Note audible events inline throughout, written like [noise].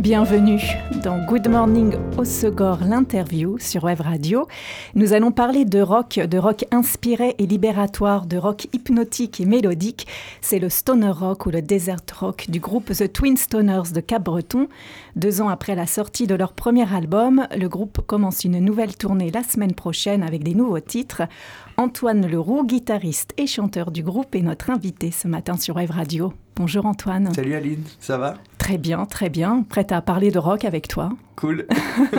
Bienvenue dans Good Morning Osegor, l'interview sur Web Radio. Nous allons parler de rock, de rock inspiré et libératoire, de rock hypnotique et mélodique. C'est le stoner rock ou le desert rock du groupe The Twin Stoners de Cap-Breton. Deux ans après la sortie de leur premier album, le groupe commence une nouvelle tournée la semaine prochaine avec des nouveaux titres. Antoine Leroux, guitariste et chanteur du groupe, est notre invité ce matin sur Web Radio. Bonjour Antoine. Salut Aline, ça va? Très bien, très bien. Prête à parler de rock avec toi? Cool.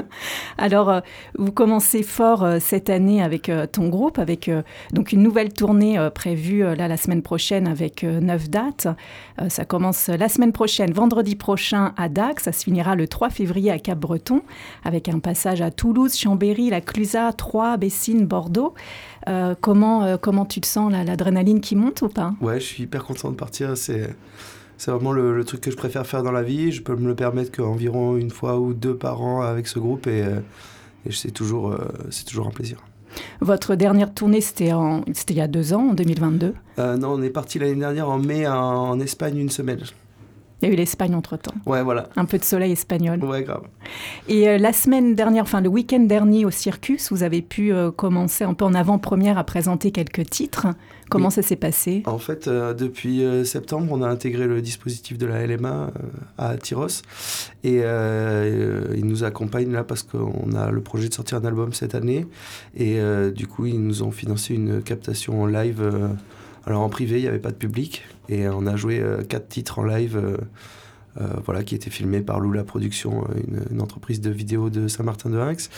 [laughs] Alors, euh, vous commencez fort euh, cette année avec euh, ton groupe, avec donc une nouvelle tournée prévue là la semaine prochaine avec neuf dates. ça commence la semaine prochaine, vendredi prochain à Dax. Ça se finira le 3 février à Cap-Breton, avec un passage à Toulouse, Chambéry, la Clusaz, Troyes, Bessines, Bordeaux. comment, comment tu te sens, l'adrénaline qui monte ou pas? Ouais, je suis hyper content de partir. C'est c'est vraiment le, truc que je préfère faire dans la vie. Je peux me le permettre qu'environ une fois ou deux par an avec ce groupe et, euh, c'est toujours, euh, c'est toujours un plaisir. Votre dernière tournée, c'était, en, c'était il y a deux ans, en 2022 euh, Non, on est parti l'année dernière en mai en, Espagne une semaine. Il y a eu l'Espagne entre-temps. Ouais, voilà. Un peu de soleil espagnol. Ouais, grave. Et la semaine dernière, enfin le week-end dernier au Circus, vous avez pu commencer un peu en avant-première à présenter quelques titres. Comment ça s'est passé? En fait, euh, depuis euh, septembre, on a intégré le dispositif de la LMA euh, à Tyros. Et ils nous accompagnent là parce qu'on a le projet de sortir un album cette année. Et du coup, ils nous ont financé une captation en live. alors en privé, il n'y avait pas de public. Et on a joué quatre titres en live. Euh, voilà, qui était filmé par Lula Productions, euh, une, entreprise de vidéo de Saint-Martin-de-Hinx,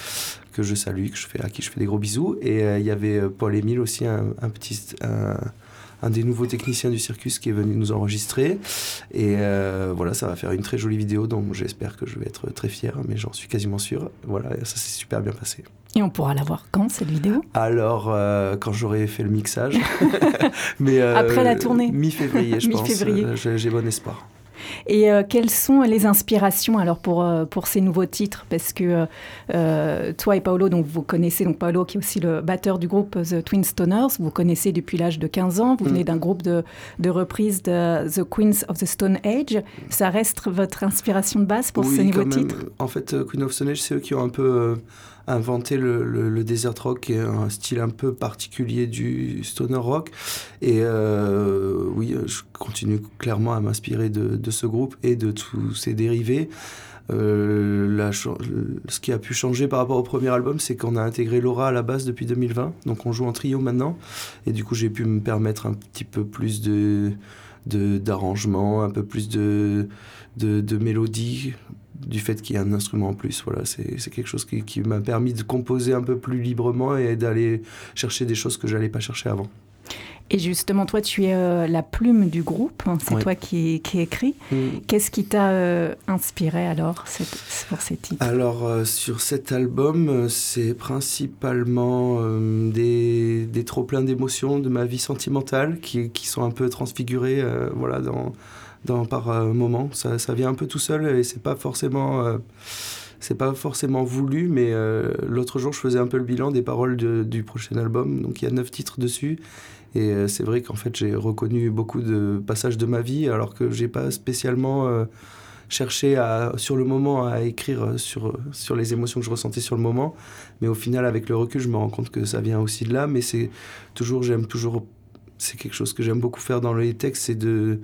que je salue, que je fais, à qui je fais des gros bisous. Et euh, il y avait Paul Émile aussi, un, petit, un, des nouveaux techniciens du circus qui est venu nous enregistrer. Et voilà, ça va faire une très jolie vidéo, donc j'espère que je vais être très fier, mais j'en suis quasiment sûr. Voilà, ça s'est super bien passé. Et on pourra la voir quand cette vidéo? Alors, quand j'aurai fait le mixage. [laughs] mais, Après la tournée Mi-février, je pense. J'ai bon espoir. Et euh, quelles sont les inspirations alors pour, euh, pour ces nouveaux titres? Parce que euh, toi et Paolo, donc vous connaissez, donc Paolo qui est aussi le batteur du groupe The Twin Stoners, vous connaissez depuis l'âge de 15 ans, vous venez mm. d'un groupe de, de reprise de The Queens of the Stone Age. Ça reste votre inspiration de base pour ces nouveaux titres? En fait, Queen of Stone Age, c'est eux qui ont un peu inventé le, le, desert rock, qui est un style un peu particulier du stoner rock. Et euh, oui, je continue clairement à m'inspirer de, de, ce groupe et de tous ses dérivés. Euh, la, ce qui a pu changer par rapport au premier album, c'est qu'on a intégré Laura à la base depuis 2020, donc on joue en trio maintenant, et du coup j'ai pu me permettre un petit peu plus de d'arrangement, un peu plus de, de, de mélodie du fait qu'il y ait un instrument en plus. Voilà, c'est quelque chose qui, qui m'a permis de composer un peu plus librement et d'aller chercher des choses que je n'allais pas chercher avant. Et justement, toi, tu es euh, la plume du groupe, hein, c'est toi qui, qui écris. Mm. Qu'est-ce qui t'a euh, inspiré alors pour ces titres? Alors, euh, sur cet album, c'est principalement des, des trop-pleins d'émotions de ma vie sentimentale qui, qui, sont un peu transfigurées voilà, dans, par euh, moment. Ça, ça, vient un peu tout seul et c'est pas forcément euh, c'est pas forcément voulu, mais euh, l'autre jour, je faisais un peu le bilan des paroles du prochain album. Donc il y a neuf titres dessus. Et c'est vrai qu'en fait, j'ai reconnu beaucoup de passages de ma vie, alors que j'ai pas spécialement cherché à, sur le moment à écrire sur, sur les émotions que je ressentais sur le moment. Mais au final, avec le recul, je me rends compte que ça vient aussi de là. Mais c'est toujours, j'aime toujours, c'est quelque chose que j'aime beaucoup faire dans les textes, c'est de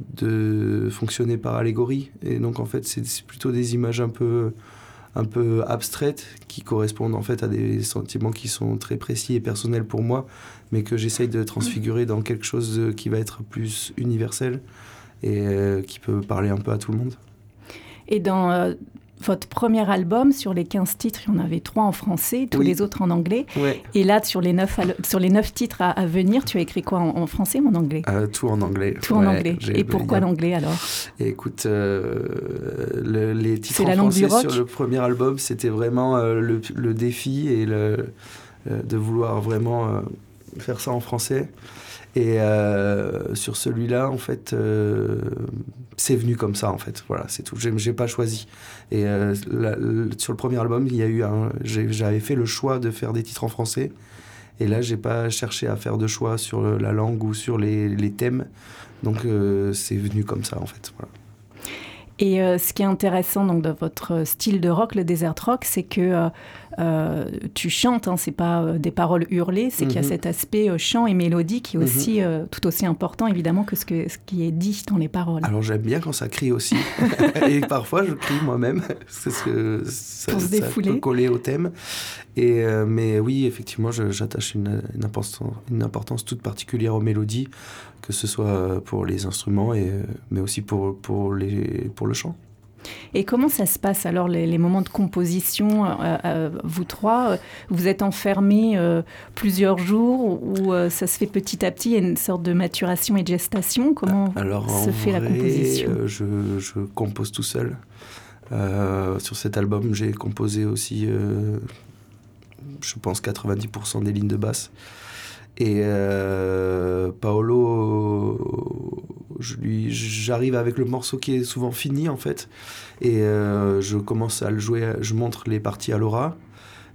de fonctionner par allégorie. Et donc, en fait, c'est plutôt des images un peu, un peu abstraites qui correspondent en fait à des sentiments qui sont très précis et personnels pour moi, mais que j'essaye de transfigurer dans quelque chose qui va être plus universel et euh, qui peut parler un peu à tout le monde. Et dans, euh, votre premier album, sur les 15 titres, il y en avait 3 en français, tous les autres en anglais. Et là, sur les 9, sur les 9 titres à, venir, tu as écrit quoi en, français ou en anglais? Euh, Tout en anglais. Tout en anglais. Et pourquoi l'anglais alors? Écoute, euh, les titres en français sur le premier album, c'était vraiment euh, le, défi et le, de vouloir vraiment faire ça en français. Et sur celui-là, en fait, c'est venu comme ça en fait. Voilà, c'est tout. J'ai pas choisi. Et sur le premier album, il y a eu j'avais fait le choix de faire des titres en français. Et là, j'ai pas cherché à faire de choix sur la langue ou sur les, thèmes. Donc, c'est venu comme ça en fait. Et euh, ce qui est intéressant donc, dans votre style de rock, le desert rock, c'est que euh, euh, tu chantes, hein, c'est pas des paroles hurlées, c'est qu'il y a mhm. cet aspect chant et mélodie qui est aussi mhm. tout aussi important évidemment que ce, que ce qui est dit dans les paroles. Alors j'aime bien quand ça crie aussi, [laughs] et parfois je crie moi-même, [laughs] parce que ça, Pour se défouler. peut coller au thème. Et, mais oui, effectivement, j'attache une, une, importance, une importance toute particulière aux mélodies que ce soit pour les instruments, et, mais aussi pour, pour, les, pour le chant. Et comment ça se passe alors les, moments de composition euh, euh, Vous trois, vous êtes enfermés euh, plusieurs jours ou ça se fait petit à petit Il y a une sorte de maturation et de gestation? Comment alors, se fait la composition? je, je, compose tout seul. sur cet album, j'ai composé aussi, je pense, 90% des lignes de basse. Et euh, Paolo, j'arrive avec le morceau qui est souvent fini en fait, et euh, je commence à le jouer, je montre les parties à Laura,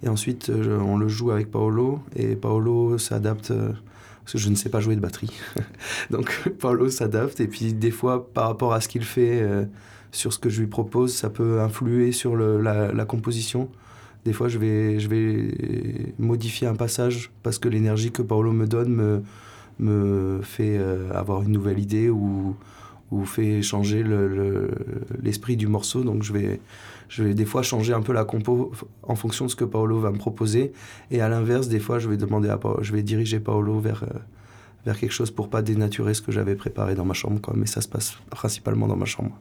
et ensuite on le joue avec Paolo, et Paolo s'adapte, euh, parce que je ne sais pas jouer de batterie, [laughs] donc [laughs] Paolo s'adapte, et puis des fois par rapport à ce qu'il fait, sur ce que je lui propose, ça peut influer sur la, la composition. Des fois, je vais, je vais modifier un passage parce que l'énergie que Paolo me donne me, me fait euh, avoir une nouvelle idée ou, ou fait changer l'esprit le, du morceau. Donc, je vais, je vais des fois changer un peu la compo en fonction de ce que Paolo va me proposer. Et à l'inverse, des fois, je vais demander à je vais diriger Paolo vers, euh, vers quelque chose pour pas dénaturer ce que j'avais préparé dans ma chambre. Mais ça se passe principalement dans ma chambre.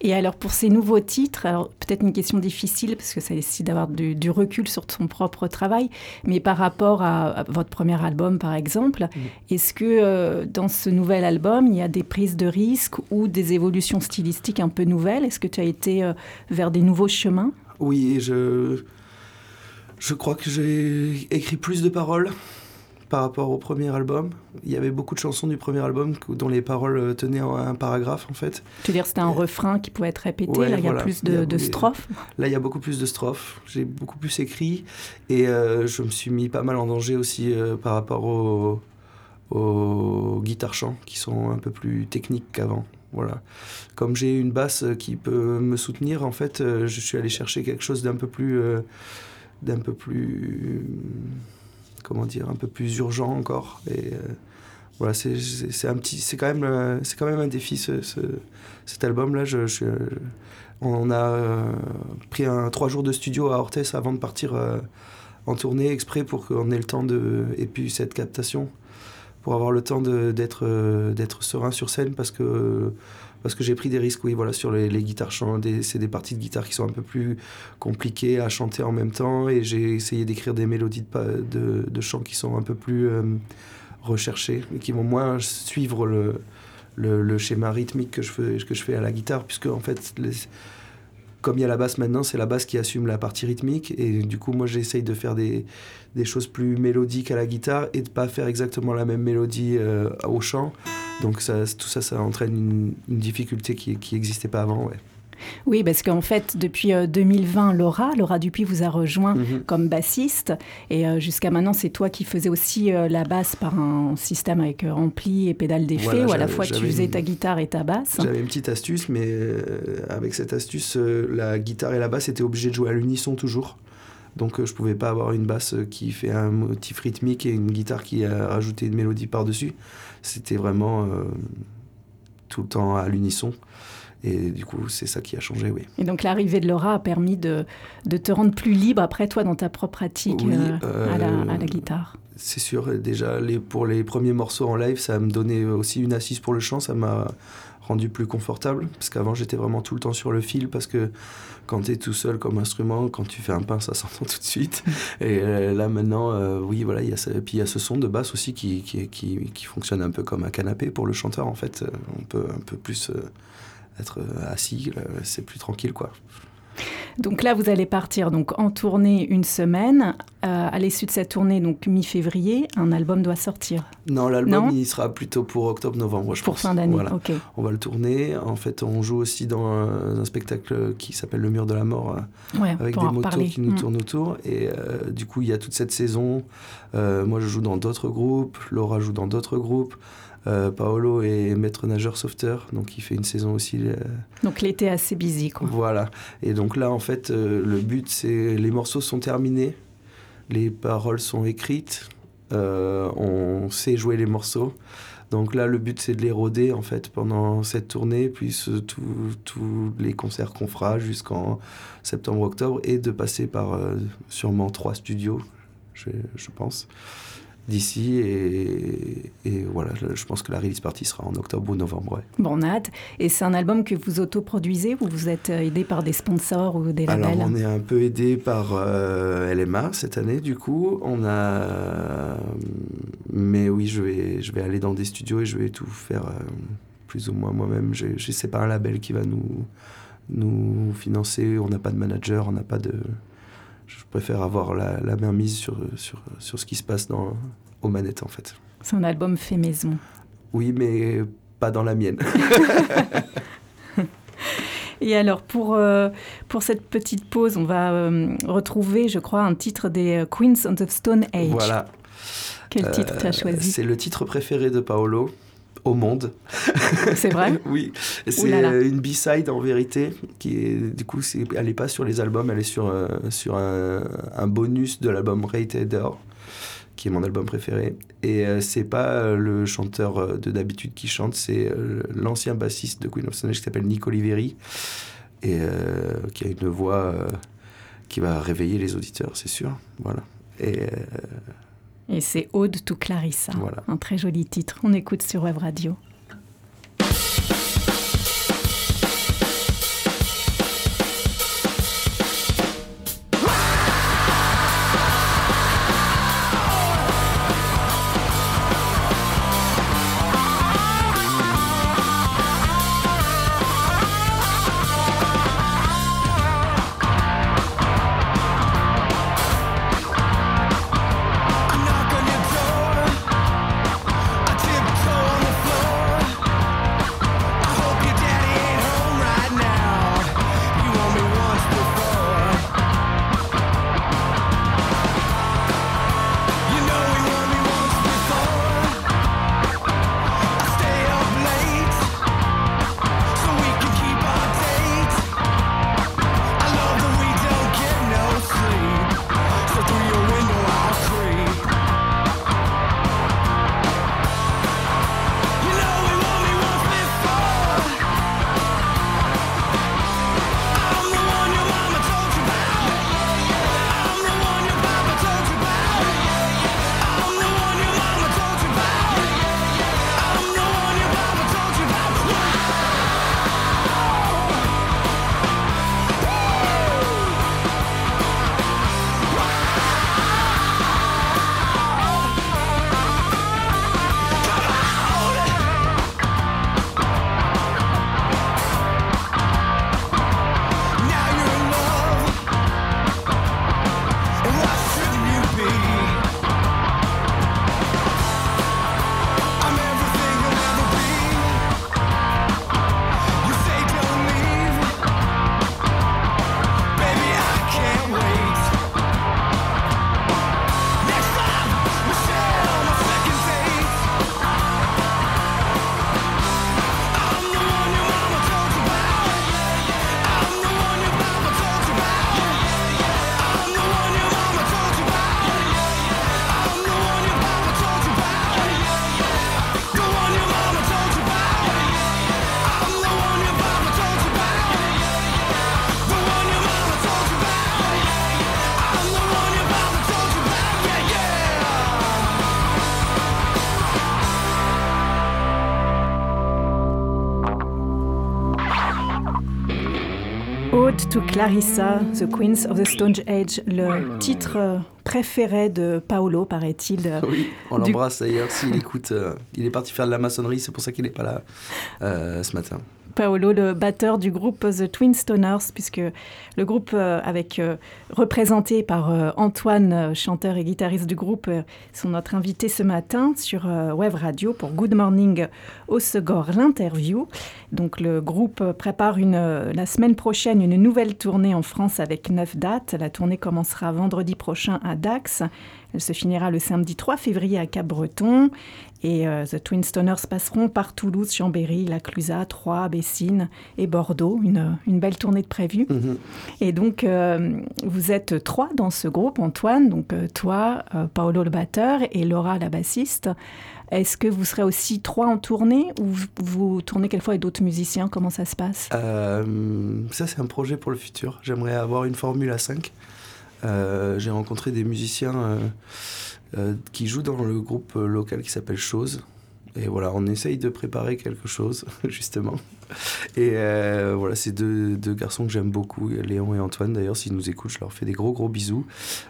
Et alors pour ces nouveaux titres, alors peut-être une question difficile parce que ça décide d'avoir du, recul sur son propre travail, mais par rapport à, votre premier album par exemple, est-ce que euh, dans ce nouvel album il y a des prises de risques ou des évolutions stylistiques un peu nouvelles? Est-ce que tu as été euh, vers des nouveaux chemins? Oui, je, je crois que j'ai écrit plus de paroles par rapport au premier album. Il y avait beaucoup de chansons du premier album dont les paroles euh, tenaient un paragraphe en fait. Tu veux dire c'était un refrain qui pouvait être répété, là il y a plus de, strophes [laughs] Là il y a beaucoup plus de strophes, j'ai beaucoup plus écrit et euh, je me suis mis pas mal en danger aussi euh, par rapport aux, aux guitares chants qui sont un peu plus techniques qu'avant. Voilà. Comme j'ai une basse qui peut me soutenir, en fait, je suis allé chercher quelque chose d'un peu plus, d'un peu plus comment dire, un peu plus urgent encore. Et euh, voilà, c'est un petit, c'est quand même, euh, c'est quand même un défi ce, cet album-là. On a euh, pris trois jours de studio à Orthez avant de partir en tournée exprès pour qu'on ait le temps de et puis cette captation pour avoir le temps d'être d'être serein sur scène parce que parce que j'ai pris des risques, oui, voilà, sur les, guitares chants. C'est des parties de guitare qui sont un peu plus compliquées à chanter en même temps. Et j'ai essayé d'écrire des mélodies de, de, chants qui sont un peu plus euh, recherchées, qui vont moins suivre le, schéma rythmique que je, fais, à la guitare, puisque en fait, comme il y a la basse maintenant, c'est la basse qui assume la partie rythmique. Et du coup, moi, j'essaye de faire des, choses plus mélodiques à la guitare et de pas faire exactement la même mélodie euh, au chant. Donc ça, tout ça, ça entraîne une, difficulté qui n'existait pas avant. Ouais. Oui, parce qu'en fait, depuis 2020, euh, Laura, Laura Dupuis vous a rejoint mhm. comme bassiste. Et euh, jusqu'à maintenant, c'est toi qui faisais aussi euh, la basse par un système avec ampli et pédale d'effet, où à la fois tu faisais ta guitare et ta basse. J'avais une petite astuce, mais avec cette astuce, la guitare et la basse étaient obligées de jouer à l'unisson toujours. Donc je pouvais pas avoir une basse qui fait un motif rythmique et une guitare qui a rajouté une mélodie par-dessus c'était vraiment euh, tout le temps à l'unisson. Et du coup, c'est ça qui a changé, oui. Et donc l'arrivée de Laura a permis de, de, te rendre plus libre après toi dans ta propre pratique euh, à, la, à, la, guitare. C'est sûr, déjà les, pour les premiers morceaux en live, ça me donnait aussi une assise pour le chant, ça m'a rendu plus confortable, parce qu'avant j'étais vraiment tout le temps sur le fil, parce que quand tu es tout seul comme instrument, quand tu fais un pain, ça [laughs] s'entend tout de suite. Et euh, là maintenant, euh, oui, voilà, il y a puis il y a ce son de basse aussi qui, qui, qui, fonctionne un peu comme un canapé pour le chanteur, en fait. On peut un peu plus euh, être assis, c'est plus tranquille, quoi. Donc là, vous allez partir donc en tournée une semaine. Euh, à l'issue de cette tournée, donc mi-février, un album doit sortir. Non, l'album il sera plutôt pour octobre-novembre, je pour pense. fin d'année. Voilà. Ok. On va le tourner. En fait, on joue aussi dans un, un spectacle qui s'appelle Le Mur de la Mort, euh, Ouais, avec pour des motos qui nous Mm. tournent autour. Et euh, du coup, il y a toute cette saison. Euh, moi, je joue dans d'autres groupes. Laura joue dans d'autres groupes. Euh, Paolo est maître nageur sauveteur, donc il fait une saison aussi. euh, Donc l'été assez busy, quoi. Voilà. Et donc là, en fait, euh, le but, c'est les morceaux sont terminés, les paroles sont écrites, on sait jouer les morceaux. Donc là, le but, c'est de les roder, en fait, pendant cette tournée, puis tous tous les concerts qu'on fera jusqu'en septembre-octobre, et de passer par euh, sûrement trois studios, je, je pense, d'ici. Et, et voilà, je pense que la release party sera en octobre ou novembre, ouais. Bon, on a hâte. Et c'est un album que vous autoproduisez ou vous êtes euh, aidé par des sponsors ou des Alors, labels? on est un peu aidé par euh, LMA cette année, du coup. On a. Mais oui, je vais, je vais aller dans des studios et je vais tout faire euh, plus ou moins moi-même. Je je sais pas un label qui va nous, nous financer. On n'a pas de manager, on n'a pas de. Je préfère avoir la, la main mise sur, sur, sur ce qui se passe dans, aux manettes, en fait. C'est un album fait maison. Oui, mais pas dans la mienne. [laughs] Et alors, pour, euh, pour cette petite pause, on va euh, retrouver, je crois, un titre des euh, Queens of the Stone Age. voilà. Quel titre tu as choisi? C'est le titre préféré de Paolo au monde. [laughs] C'est vrai Oui, c'est une B-side en vérité, qui est, du coup, c'est, elle n'est pas sur les albums, elle est sur, euh, sur un, un bonus de l'album Rated R, qui est mon album préféré. Et euh, c'est pas euh, le chanteur de d'habitude qui chante, c'est euh, l'ancien bassiste de Queen of Stone qui s'appelle Nick Oliveri, et qui a une voix qui va réveiller les auditeurs, c'est sûr. Voilà. Et Et c'est Ode to Clarissa. Voilà. Un très joli titre. On écoute sur Web Radio. Ode to Clarissa, The Queens of the Stone Age, le titre euh, préféré de Paolo, paraît-il. euh, Oui, on Du- l'embrasse d'ailleurs s'il écoute. euh, il est parti faire de la maçonnerie, c'est pour ça qu'il n'est pas là euh, ce matin. Paolo, le batteur du groupe The Twin Stoners, puisque le groupe euh, avec euh, représenté par euh, Antoine, chanteur et guitariste du groupe, sont notre invité ce matin sur Web Radio pour Good Morning au Segor, l'interview. Donc le groupe prépare une, la semaine prochaine une nouvelle tournée en France avec neuf dates. La tournée commencera vendredi prochain à Dax. Elle se finira le samedi 3 février à Cap-Breton. Et euh, The Twin Stoners passeront par Toulouse, Chambéry, La Clusaz, Troyes, Bessines et Bordeaux. Une, une belle tournée de prévue. Mhm. Et donc, euh, vous êtes trois dans ce groupe, Antoine, donc euh, toi, Paolo le batteur et Laura la bassiste. Est-ce que vous serez aussi trois en tournée ou vous, tournez quelquefois avec d'autres musiciens? Comment ça se passe? Euh, ça, c'est un projet pour le futur. J'aimerais avoir une formule à 5. Euh, J'ai rencontré des musiciens euh, qui jouent dans le groupe euh, local qui s'appelle Chose. Et voilà, on essaye de préparer quelque chose, [laughs] justement. Et euh, voilà, c'est deux, garçons que j'aime beaucoup, Léon et Antoine. D'ailleurs, s'ils nous écoutent, je leur fais des gros, gros bisous.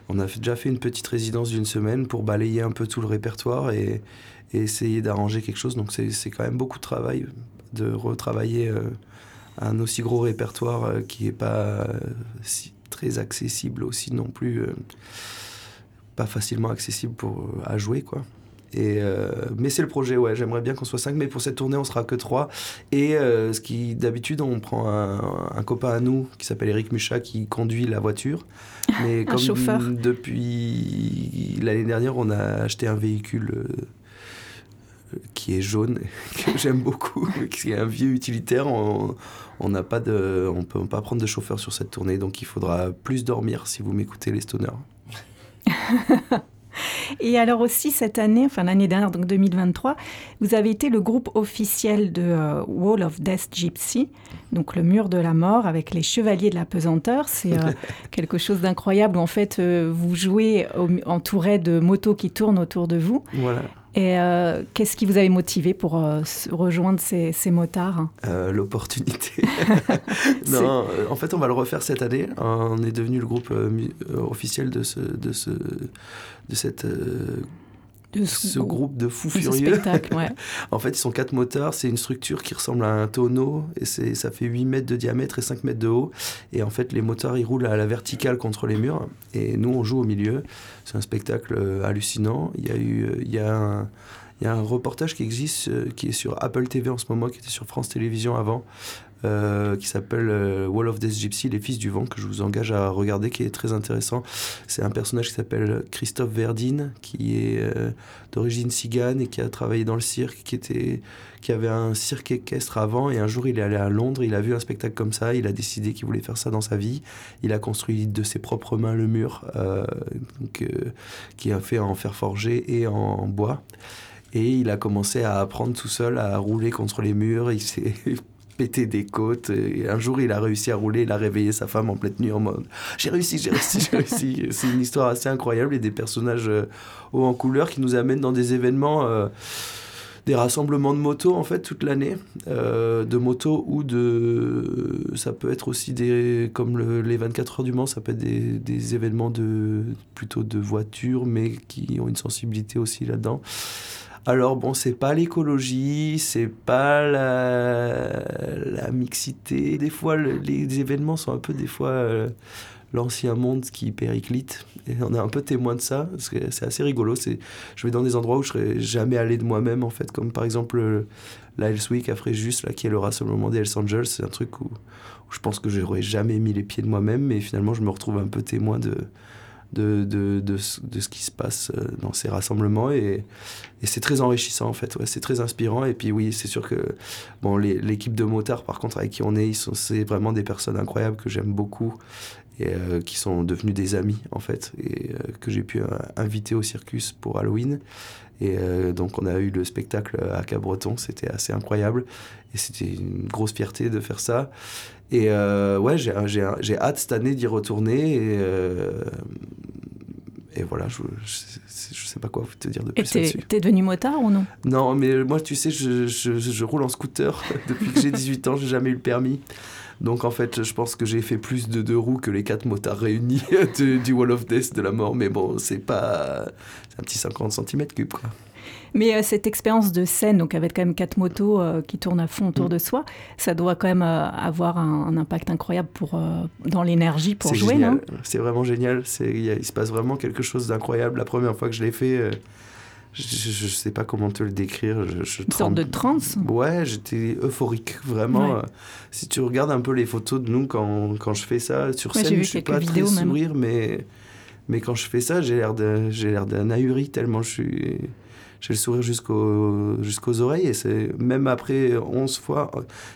On a déjà fait une petite résidence d'une semaine pour balayer un peu tout le répertoire et, essayer d'arranger quelque chose. Donc, c'est quand même beaucoup de travail de retravailler euh, un aussi gros répertoire euh, qui n'est pas euh, très accessible aussi non plus, euh, pas facilement accessible pour, euh, à jouer quoi. Et euh, mais c'est le projet, ouais. J'aimerais bien qu'on soit 5, mais pour cette tournée, on sera que 3. Et euh, ce qui, d'habitude, on prend un, un copain à nous qui s'appelle Eric Mucha qui conduit la voiture. [laughs] Mais comme chauffeur. depuis l'année dernière, on a acheté un véhicule euh, qui est jaune, [laughs] que j'aime beaucoup, [laughs] qui est un vieux utilitaire. On on n'a pas de, on peut pas prendre de chauffeur sur cette tournée, donc il faudra plus dormir si vous m'écoutez les stoners. [laughs] Et alors aussi cette année, enfin l'année dernière, donc 2023, vous avez été le groupe officiel de euh, Wall of Death Gypsy, donc le mur de la mort avec les chevaliers de la pesanteur. C'est euh, [laughs] quelque chose d'incroyable en fait euh, vous jouez au- entouré de motos qui tournent autour de vous. Voilà. Et euh, qu'est-ce qui vous avait motivé pour euh, rejoindre ces, ces motards Euh, l'opportunité. [laughs] non, en fait, on va le refaire cette année. On est devenu le groupe officiel de ce, de ce, de cette, de ce groupe de fous furieux. spectacle ouais. [laughs] En fait, ils sont quatre moteurs. C'est une structure qui ressemble à un tonneau. Et ça fait 8 mètres de diamètre et 5 mètres de haut. Et en fait, les moteurs, ils roulent à la verticale contre les murs. Et nous, on joue au milieu. C'est un spectacle euh, hallucinant. Il y a eu, euh, il y a un, il y a un reportage qui existe, euh, qui est sur Apple TV en ce moment, qui était sur France Télévisions avant, euh, qui s'appelle euh, Wall of Death Gypsy, les fils du vent, que je vous engage à regarder, qui est très intéressant. C'est un personnage qui s'appelle Christophe Verdine, qui est euh, d'origine cigane et qui a travaillé dans le cirque, qui, était, qui avait un cirque équestre avant. Et un jour, il est allé à Londres, il a vu un spectacle comme ça, il a décidé qu'il voulait faire ça dans sa vie. Il a construit de ses propres mains le mur, donc, qui a fait en fer forgé et en bois. Et il a commencé à apprendre tout seul à rouler contre les murs. Il s'est pété des côtes. Et un jour, il a réussi à rouler. Il a réveillé sa femme en pleine nuit en mode J'ai réussi, j'ai réussi, j'ai réussi. C'est une histoire assez incroyable et des personnages euh, hauts en couleur qui nous amènent dans des événements. euh, des rassemblements de motos en fait toute l'année euh, de motos ou de ça peut être aussi des comme le- les 24 heures du Mans ça peut être des, des événements de plutôt de voitures mais qui ont une sensibilité aussi là-dedans alors bon, c'est pas l'écologie, c'est pas la, la mixité. Des fois, le- les événements sont un peu des fois euh, l'ancien monde qui périclite. Et on est un peu témoin de ça, parce que c'est assez rigolo. C'est, je vais dans des endroits où je serais jamais allé de moi-même, en fait, comme par exemple euh, la Hells Week à Fréjus, là, qui est le rassemblement des Hells Angels. C'est un truc où, où je pense que j'aurais jamais mis les pieds de moi-même, mais finalement, je me retrouve un peu témoin de, de, de, de, de ce qui se passe euh, dans ces rassemblements. Et, et c'est très enrichissant, en fait. Ouais, c'est très inspirant. Et puis, oui, c'est sûr que bon, l'équipe de motards, par contre, avec qui on est, c'est vraiment des personnes incroyables que j'aime beaucoup et euh, qui sont devenus des amis, en fait, et euh, que j'ai pu euh, inviter au circus pour Halloween. Et donc, on a eu le spectacle à Cabreton, c'était assez incroyable. Et c'était une grosse fierté de faire ça. Et ouais, j'ai hâte cette année d'y retourner. Et, et voilà, je, je, je sais pas quoi te dire de plus là-dessus. t'es devenu motard ou non? Non, mais moi, tu sais, je, je, roule en scooter [laughs] depuis que j'ai 18 ans, j'ai jamais eu le permis. Donc en fait, je pense que j'ai fait plus de deux roues que les quatre motards réunis [laughs] de- du Wall of Death de la mort. Mais bon, c'est pas. C'est un petit 50 cm cube, quoi. Mais euh, cette expérience de scène, donc avec quand même quatre motos euh, qui tournent à fond autour Mm. de soi, ça doit quand même euh, avoir un, un impact incroyable pour, dans l'énergie pour jouer, génial. non? C'est vraiment génial. Il, a- il se passe vraiment quelque chose d'incroyable. La première fois que je l'ai fait, je, je sais pas comment te le décrire. Je, je Une sorte de transe Ouais, j'étais euphorique, vraiment. Ouais. Euh, Si tu regardes un peu les photos de nous quand, quand je fais ça, sur Ouais, scène, je suis pas très sourire, mais, mais quand je fais ça, j'ai l'air d'un ahuri tellement je suis... J'ai le sourire jusqu'aux, jusqu'aux oreilles et c'est même après 11 fois,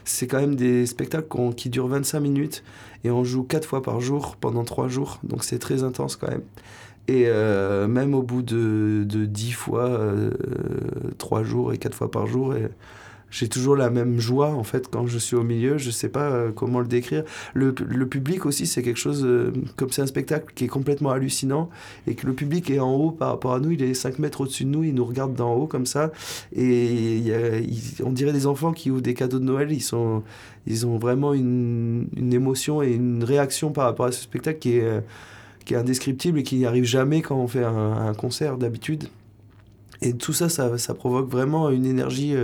c'est quand même des spectacles qui durent 25 minutes et on joue 4 fois par jour pendant 3 jours, donc c'est très intense quand même. Et euh, même au bout de, de 10 fois, euh, 3 jours et 4 fois par jour, j'ai toujours la même joie en fait quand je suis au milieu. Je sais pas euh, comment le décrire. Le, le public aussi, c'est quelque chose, euh, comme c'est un spectacle qui est complètement hallucinant et que le public est en haut par rapport à nous, il est 5 mètres au-dessus de nous, il nous regarde d'en haut comme ça. Et on dirait des enfants qui ouvrent des cadeaux de Noël, ils, sont, ils ont vraiment une, une émotion et une réaction par rapport à ce spectacle qui est, euh, qui est indescriptible et qui n'y arrive jamais quand on fait un, concert d'habitude. Et tout ça, ça, ça provoque vraiment une énergie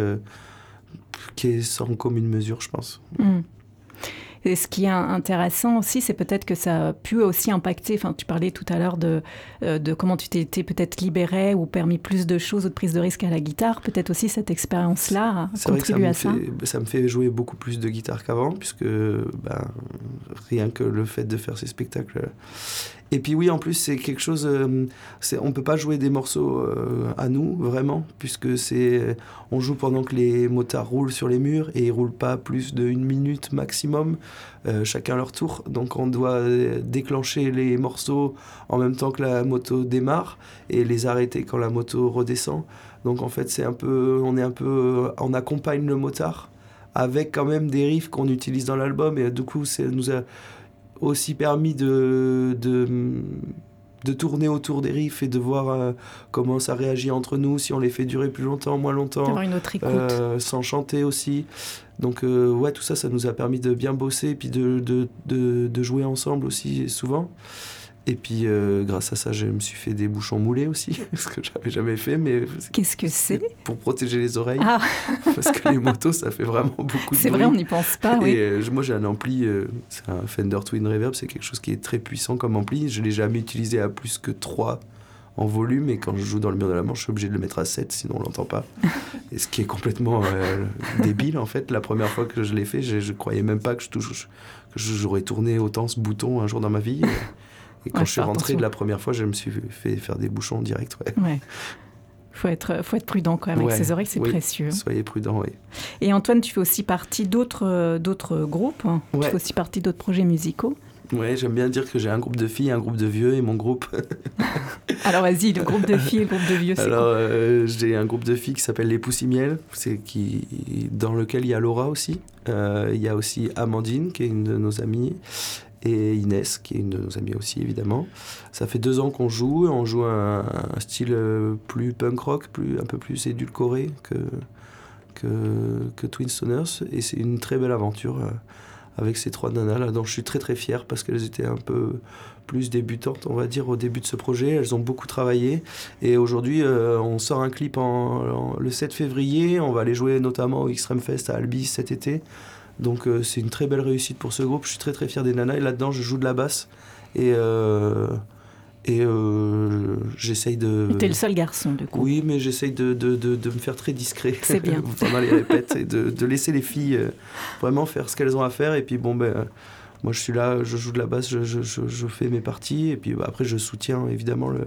qui est sans commune mesure, je pense. Mm. Et ce qui est intéressant aussi, c'est peut-être que ça a pu aussi impacter, enfin tu parlais tout à l'heure de, euh, de comment tu t'étais peut-être libéré ou permis plus de choses ou de prise de risque à la guitare. Peut-être aussi cette expérience-là a contribué à ça. ça me fait jouer beaucoup plus de guitare qu'avant, puisque ben, rien que le fait de faire ces spectacles. Et puis oui, en plus, c'est quelque chose... euh, c'est- on peut pas jouer des morceaux euh, à nous, vraiment, puisque c'est on joue pendant que les motards roulent sur les murs, et ils roulent pas plus d'une minute maximum, euh, chacun leur tour. Donc on doit euh, déclencher les morceaux en même temps que la moto démarre, et les arrêter quand la moto redescend. Donc en fait, c'est un peu, on est un peu, on accompagne le motard avec quand même des riffs qu'on utilise dans l'album et du coup, ça nous a aussi permis de, de, de tourner autour des riffs et de voir euh, comment ça réagit entre nous, si on les fait durer plus longtemps, moins longtemps, D'avoir une autre écoute. euh, sans chanter aussi. Donc euh, ouais, tout ça, ça nous a permis de bien bosser et puis de, de, de jouer ensemble aussi souvent. Et puis euh, grâce à ça, je me suis fait des bouchons moulés aussi, [laughs] ce que j'avais jamais fait, mais Qu'est-ce que c'est? pour protéger les oreilles, Ah, [laughs] parce que les motos, ça fait vraiment beaucoup de c'est vrai, on n'y pense pas, Et euh, moi j'ai un ampli, euh, c'est un Fender Twin Reverb, c'est quelque chose qui est très puissant comme ampli. Je l'ai jamais utilisé à plus que 3 en volume et quand je joue dans le mur de la Manche, je suis obligé de le mettre à 7 sinon on l'entend pas. [laughs] et ce qui est complètement euh, débile en fait. La première fois que je l'ai fait, je, je croyais même pas que je touche, que j'aurais tourné autant ce bouton un jour dans ma vie. Et, et quand Ouais, je suis rentré de la première fois, je me suis fait faire des bouchons direct. Ouais. Ouais. Faut être, faut être prudent quand même avec Ouais, ses oreilles, c'est oui. précieux. Soyez prudents, oui. Et Antoine, tu fais aussi partie d'autres, euh, d'autres groupes. hein. Tu fais aussi partie d'autres projets musicaux. Ouais, j'aime bien dire que j'ai un groupe de filles, un groupe de vieux et mon groupe [laughs] Alors vas-y, le groupe de [laughs] filles, le groupe de vieux, c'est Alors, euh, j'ai un groupe de filles qui s'appelle Les Poussimiel, c'est qui, dans lequel il y a Laura aussi. Euh, il y a aussi Amandine, qui est une de nos amies, et Inès, qui est une de nos amies aussi, évidemment. Ça fait deux ans qu'on joue, on joue un, style euh, plus punk rock, plus, un peu plus édulcoré que, que, Twin Stoners, et c'est une très belle aventure. euh, avec ces trois nanas là dont je suis très très fier parce qu'elles étaient un peu plus débutantes on va dire au début de ce projet elles ont beaucoup travaillé et aujourd'hui, euh, on sort un clip le 7 février. On va aller jouer notamment au Extreme Fest à Albi cet été. Donc, euh, c'est une très belle réussite pour ce groupe. Je suis très très fier des nanas. Et là-dedans, je joue de la basse. Et, euh, et euh, j'essaye de. T'es le seul garçon, du coup. Oui, mais j'essaye de, de, de, de me faire très discret C'est bien. [laughs] pendant les répètes et de, de laisser les filles vraiment faire ce qu'elles ont à faire. Et puis, bon, ben. moi, je suis là, je joue de la basse, je, je, je, fais mes parties, et puis bah, après, je soutiens évidemment le,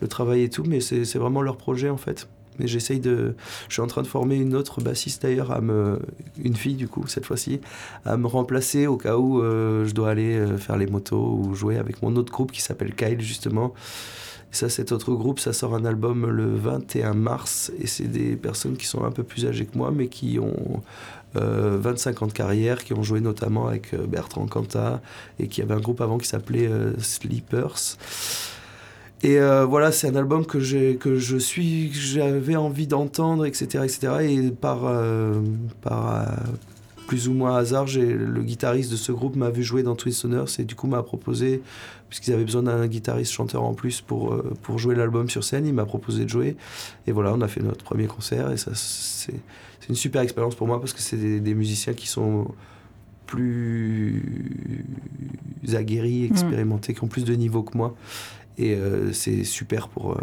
le travail et tout, mais c'est vraiment leur projet en fait. Mais j'essaye de. Je suis en train de former une autre bassiste d'ailleurs, à me... une fille du coup, cette fois-ci, à me remplacer au cas où euh, je dois aller euh, faire les motos ou jouer avec mon autre groupe qui s'appelle Kyle justement. Et ça, cet autre groupe, ça sort un album le 21 mars et c'est des personnes qui sont un peu plus âgées que moi, mais qui ont euh, 25 ans de carrière, qui ont joué notamment avec euh, Bertrand Cantat et qui avait un groupe avant qui s'appelait euh, Sleepers. Et euh, voilà, c'est un album que, j'ai, que je suis, que j'avais envie d'entendre, etc., etc. Et par, euh, par, euh, plus ou moins hasard, j'ai le guitariste de ce groupe m'a vu jouer dans Twin Stoners et du coup m'a proposé, puisqu'ils avaient besoin d'un guitariste chanteur en plus pour, pour jouer l'album sur scène, il m'a proposé de jouer. Et voilà, on a fait notre premier concert et ça, c'est c'est une super expérience pour moi parce que c'est des, des musiciens qui sont plus aguerris, expérimentés, qui ont plus de niveau que moi. Et euh, c'est super pour, euh,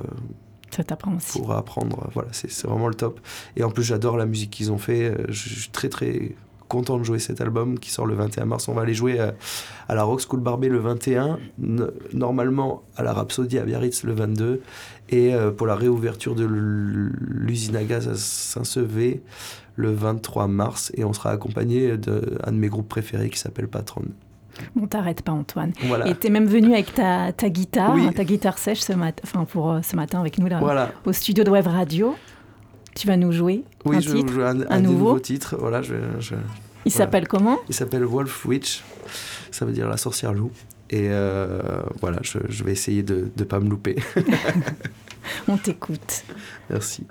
Ça t'apprend aussi. pour apprendre. Voilà, c'est vraiment le top. Et en plus, j'adore la musique qu'ils ont fait. Euh, Je suis très très content de jouer cet album qui sort le 21 mars. On va aller jouer à, à la Rock School Barbet le 21, no- normalement à la Rhapsody à Biarritz le 22, et pour la réouverture de l'usine à gaz à Saint-Sevé le 23 mars. Et on sera accompagné d'un de mes groupes préférés qui s'appelle Patron. Bon, t'arrêtes pas, Antoine. Voilà. Et t'es même venu avec ta, ta guitare, Oui. ta guitare sèche ce matin, enfin pour euh, ce matin avec nous là, Voilà. au studio de Web Radio. Tu vas nous jouer Oui, un je titre. joue un, un un des nouveau titres. Voilà, je, je- Il s'appelle comment? Il s'appelle Wolf Witch, ça veut dire la sorcière loup. Et euh, voilà, je, je vais essayer de ne pas me louper. [laughs] [laughs] On t'écoute. Merci.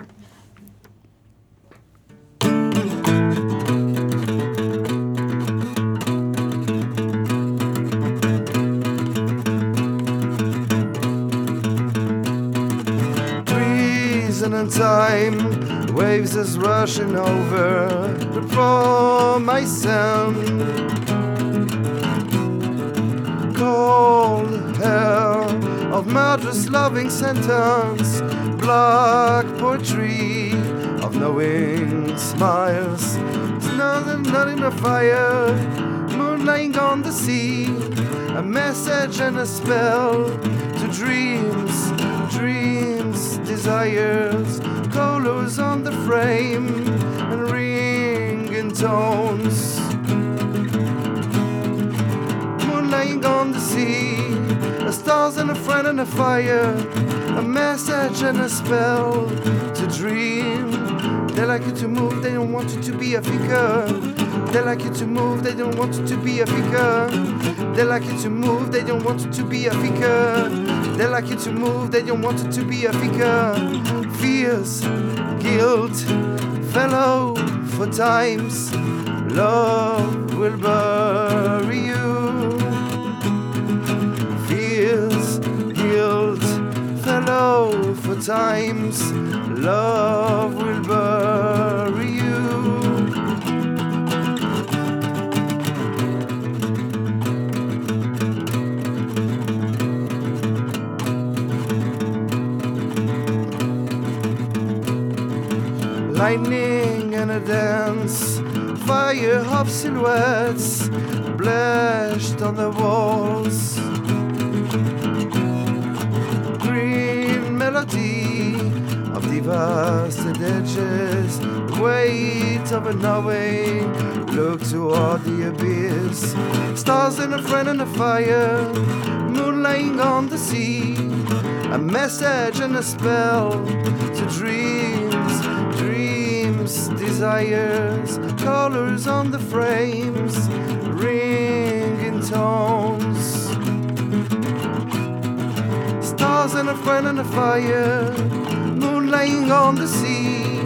Treason and time, waves is rushing over the my land. Cold hell of murderous loving sentence, black poetry of knowing smiles. Nothing, not in the fire, moon lying on the sea, a message and a spell to dreams, dreams, desires, colors on the frame, and ringing tones moon lying on the sea, a stars and a friend and a fire, a message and a spell to dream. They like you to move, they don't want you to be a figure. They like you to move, they don't want you to be a figure. They like you to move, they don't want you to be a figure. They like you to move, they don't want you to be a figure. Fears, guilt, fellow for times. Love will bury you. Fears, guilt, fellow for times. Love will bury lightning and a dance, fire of silhouettes splashed on the walls. Green melody of devastated edges, weight of a knowing. Look toward the abyss, stars and a friend and a fire, moon laying on the sea, a message and a spell to dreams, desires, colors on the frames, ringing tones. Stars and a friend and a fire, moon laying on the sea,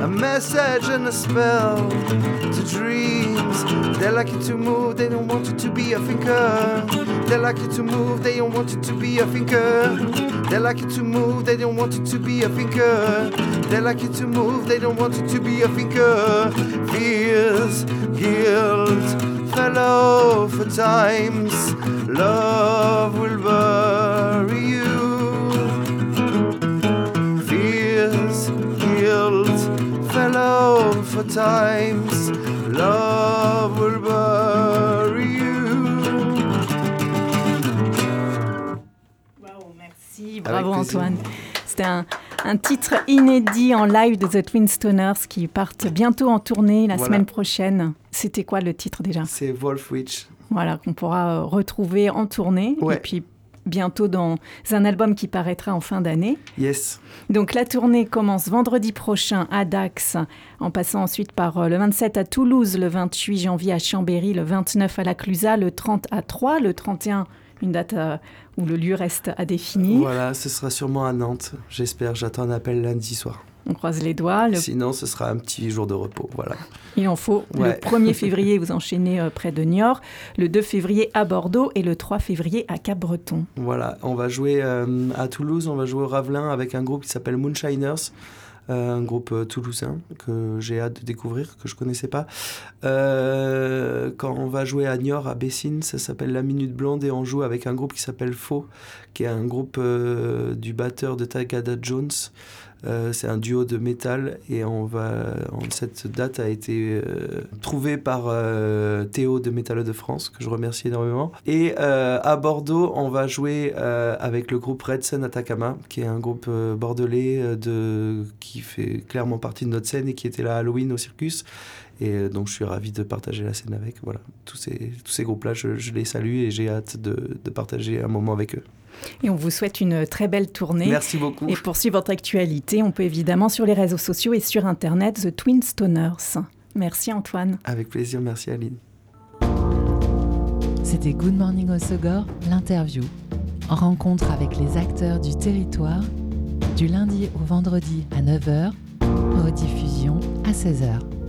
a message and a spell to dreams. They like you to move, they don't want you to be a thinker. They like you to move, they don't want you to be a thinker. They like you to move, they don't want you to be a thinker. They like you to move, they don't want you to be a thinker. Fears, guilt, fellow for times. Love will bury you. Fears, guilt, fellow for times. Love Merci, bravo. Antoine. C'était un, un titre inédit en live de The Twin Stoners qui partent bientôt en tournée la Voilà. semaine prochaine. C'était quoi le titre déjà? C'est Wolf Witch. Voilà, qu'on pourra euh, retrouver en tournée Ouais. et puis bientôt dans un album qui paraîtra en fin d'année. Yes. Donc la tournée commence vendredi prochain à Dax, en passant ensuite par euh, le 27 à Toulouse, le 28 janvier à Chambéry, le 29 à la Clusaz, le 30 à Troyes, le 31 une date euh, où le lieu reste à définir. Voilà, ce sera sûrement à Nantes. J'espère. J'attends un appel lundi soir. On croise les doigts. Le... Sinon, ce sera un petit jour de repos. Voilà. Il en faut. Ouais. Le 1er [laughs] février, vous enchaînez euh, près de Niort. Le 2 février à Bordeaux et le 3 février à Cap-Breton. Voilà, on va jouer euh, à Toulouse, on va jouer au Ravelin avec un groupe qui s'appelle Moonshiners, un groupe euh, toulousain que j'ai hâte de découvrir, que je connaissais pas. Euh, quand on va jouer à Niort, à Bessines, ça s'appelle La Minute Blonde et on joue avec un groupe qui s'appelle Faux, qui est un groupe euh, du batteur de Tagada Jones. Euh, c'est un duo de métal et on va, on- cette date a été euh, trouvée par Théo de Métal de France, que je remercie énormément. Et à Bordeaux, on va jouer avec le groupe Red Sun Atacama, qui est un groupe bordelais de, qui fait clairement partie de notre scène et qui était là à Halloween au Circus. Et euh, donc je suis ravi de partager la scène avec. Voilà, tous ces, tous ces groupes-là, je, je les salue et j'ai hâte de, de partager un moment avec eux. Et on vous souhaite une très belle tournée. Merci beaucoup. Et pour suivre votre actualité, on peut évidemment sur les réseaux sociaux et sur Internet The Twin Stoners. Merci Antoine. Avec plaisir, merci Aline. C'était Good Morning Osogor, l'interview. En rencontre avec les acteurs du territoire, du lundi au vendredi à 9h, rediffusion à 16h.